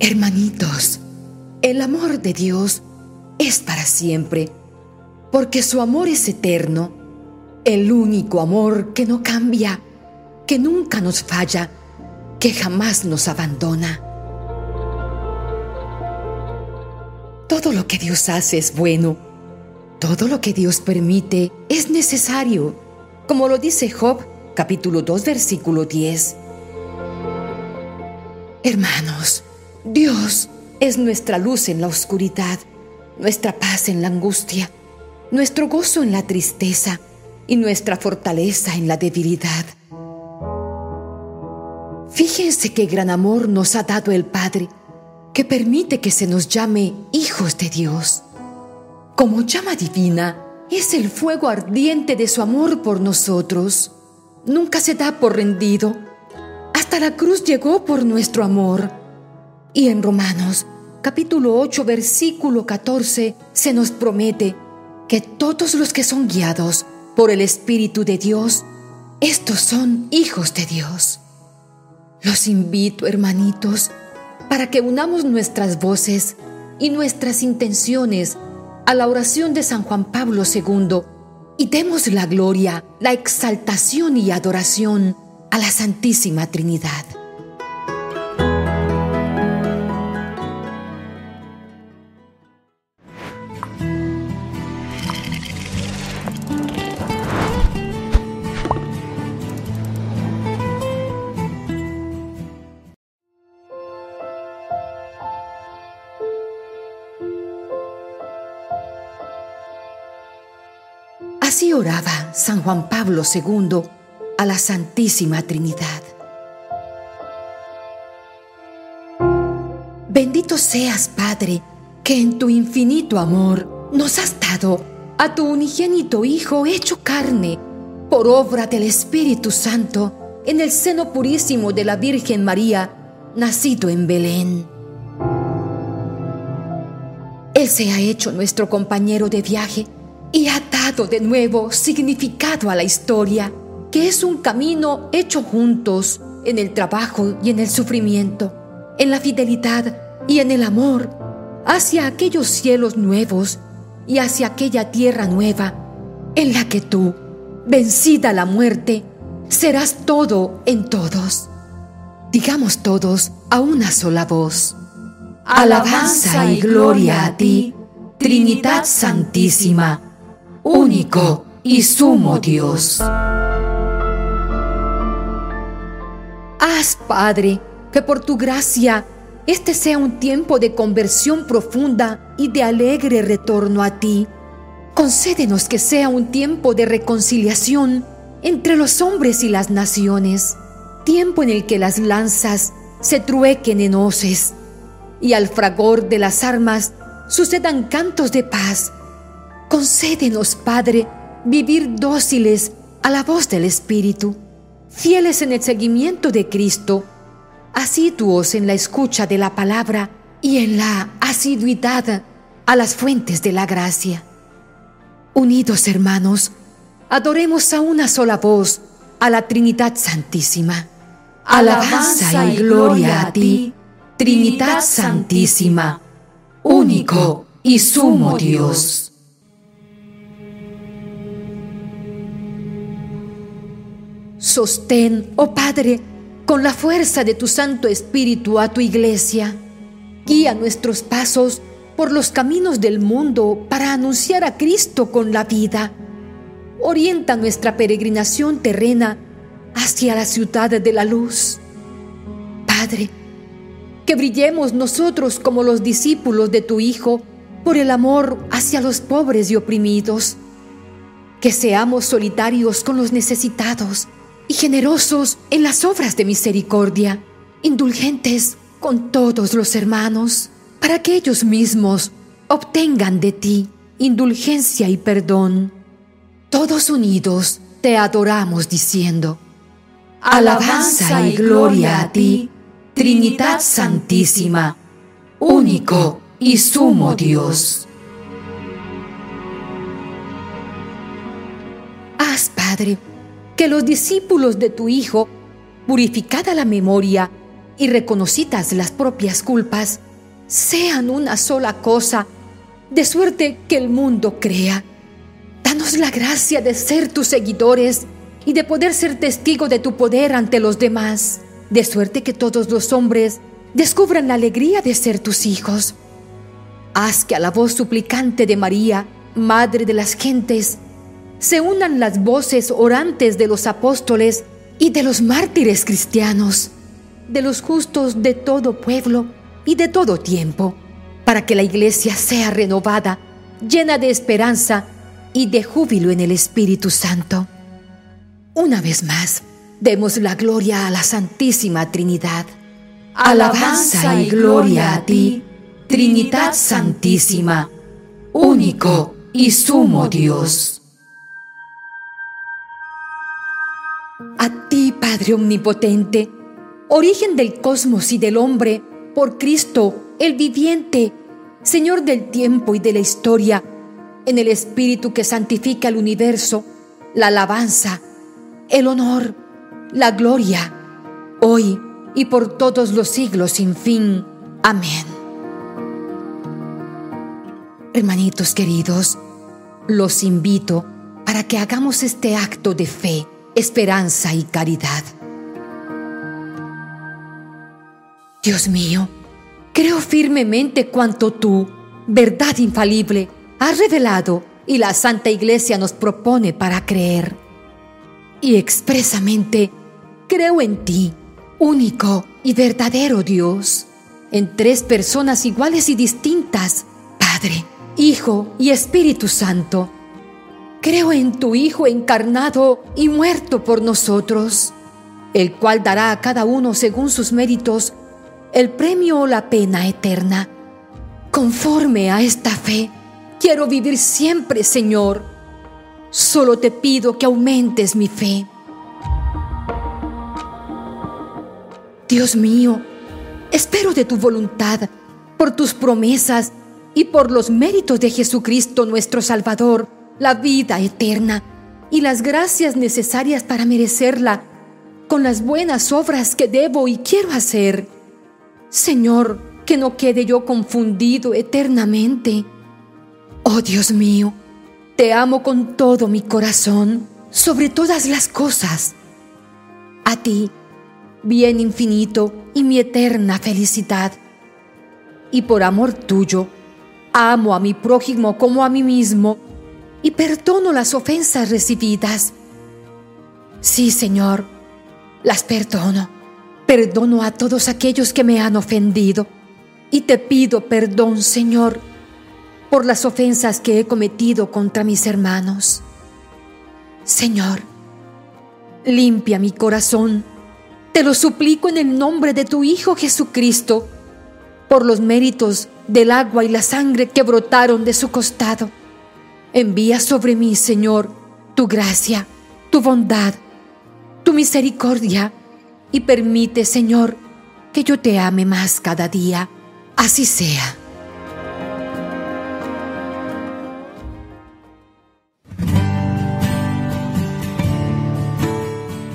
Hermanitos, el amor de Dios es para siempre, porque su amor es eterno, el único amor que no cambia, que nunca nos falla, que jamás nos abandona. Todo lo que Dios hace es bueno, todo lo que Dios permite es necesario, como lo dice Job capítulo 2 versículo 10. Hermanos, Dios es nuestra luz en la oscuridad, nuestra paz en la angustia, nuestro gozo en la tristeza y nuestra fortaleza en la debilidad. Fíjense qué gran amor nos ha dado el Padre, que permite que se nos llame hijos de Dios. Como llama divina, es el fuego ardiente de su amor por nosotros. Nunca se da por rendido. Hasta la cruz llegó por nuestro amor. Y en Romanos capítulo 8 versículo 14 se nos promete que todos los que son guiados por el Espíritu de Dios, estos son hijos de Dios. Los invito, hermanitos, para que unamos nuestras voces y nuestras intenciones a la oración de San Juan Pablo II y demos la gloria, la exaltación y adoración a la Santísima Trinidad. Oraba San Juan Pablo II a la Santísima Trinidad. Bendito seas, Padre, que en tu infinito amor nos has dado a tu unigénito Hijo hecho carne, por obra del Espíritu Santo, en el seno purísimo de la Virgen María, nacido en Belén. Él se ha hecho nuestro compañero de viaje y ha dado de nuevo significado a la historia, que es un camino hecho juntos en el trabajo y en el sufrimiento, en la fidelidad y en el amor, hacia aquellos cielos nuevos y hacia aquella tierra nueva, en la que tú, vencida la muerte, serás todo en todos. Digamos todos a una sola voz. Alabanza y gloria a ti, Trinidad Santísima único y sumo Dios. Haz, Padre, que por tu gracia este sea un tiempo de conversión profunda y de alegre retorno a ti. Concédenos que sea un tiempo de reconciliación entre los hombres y las naciones, tiempo en el que las lanzas se truequen en hoces y al fragor de las armas sucedan cantos de paz Concédenos, Padre, vivir dóciles a la voz del Espíritu, fieles en el seguimiento de Cristo, asiduos en la escucha de la palabra y en la asiduidad a las fuentes de la gracia. Unidos, hermanos, adoremos a una sola voz a la Trinidad Santísima. Alabanza y gloria a ti, Trinidad Santísima, único y sumo Dios. Sostén, oh Padre, con la fuerza de tu Santo Espíritu a tu iglesia. Guía nuestros pasos por los caminos del mundo para anunciar a Cristo con la vida. Orienta nuestra peregrinación terrena hacia la ciudad de la luz. Padre, que brillemos nosotros como los discípulos de tu Hijo por el amor hacia los pobres y oprimidos. Que seamos solitarios con los necesitados y generosos en las obras de misericordia, indulgentes con todos los hermanos, para que ellos mismos obtengan de ti indulgencia y perdón. Todos unidos te adoramos diciendo, Alabanza y gloria a ti, Trinidad Santísima, único y sumo Dios. Haz, Padre, que los discípulos de tu Hijo, purificada la memoria, y reconocidas las propias culpas, sean una sola cosa, de suerte que el mundo crea. Danos la gracia de ser tus seguidores y de poder ser testigo de tu poder ante los demás, de suerte que todos los hombres descubran la alegría de ser tus hijos. Haz que a la voz suplicante de María, Madre de las gentes, se unan las voces orantes de los apóstoles y de los mártires cristianos, de los justos de todo pueblo y de todo tiempo, para que la iglesia sea renovada, llena de esperanza y de júbilo en el Espíritu Santo. Una vez más, demos la gloria a la Santísima Trinidad. Alabanza y gloria a ti, Trinidad Santísima, único y sumo Dios. A ti, Padre Omnipotente, origen del cosmos y del hombre, por Cristo, el viviente, Señor del tiempo y de la historia, en el Espíritu que santifica el universo, la alabanza, el honor, la gloria, hoy y por todos los siglos sin fin. Amén. Hermanitos queridos, los invito para que hagamos este acto de fe, esperanza y caridad. Dios mío, creo firmemente cuanto tú, verdad infalible, has revelado y la Santa Iglesia nos propone para creer. Y expresamente creo en ti, único y verdadero Dios, en tres personas iguales y distintas, Padre, Hijo y Espíritu Santo. Creo en tu Hijo encarnado y muerto por nosotros, el cual dará a cada uno según sus méritos el premio o la pena eterna. Conforme a esta fe, quiero vivir siempre, Señor. Solo te pido que aumentes mi fe. Dios mío, espero de tu voluntad, por tus promesas y por los méritos de Jesucristo nuestro Salvador, la vida eterna y las gracias necesarias para merecerla con las buenas obras que debo y quiero hacer. Señor, que no quede yo confundido eternamente. Oh Dios mío, te amo con todo mi corazón, sobre todas las cosas. A ti, bien infinito y mi eterna felicidad. Y por amor tuyo, Amo a mi prójimo como a mí mismo y perdono las ofensas recibidas. Sí, Señor, las perdono. Perdono a todos aquellos que me han ofendido. Y te pido perdón, Señor, por las ofensas que he cometido contra mis hermanos. Señor, limpia mi corazón. Te lo suplico en el nombre de tu Hijo Jesucristo por los méritos del agua y la sangre que brotaron de su costado. Envía sobre mí, Señor, tu gracia, tu bondad, tu misericordia, y permite, Señor, que yo te ame más cada día. Así sea.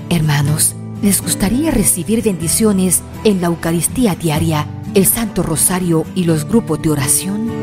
Hermanos, ¿les gustaría recibir bendiciones en la Eucaristía diaria? el Santo Rosario y los grupos de oración?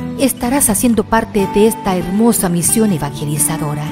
estarás haciendo parte de esta hermosa misión evangelizadora.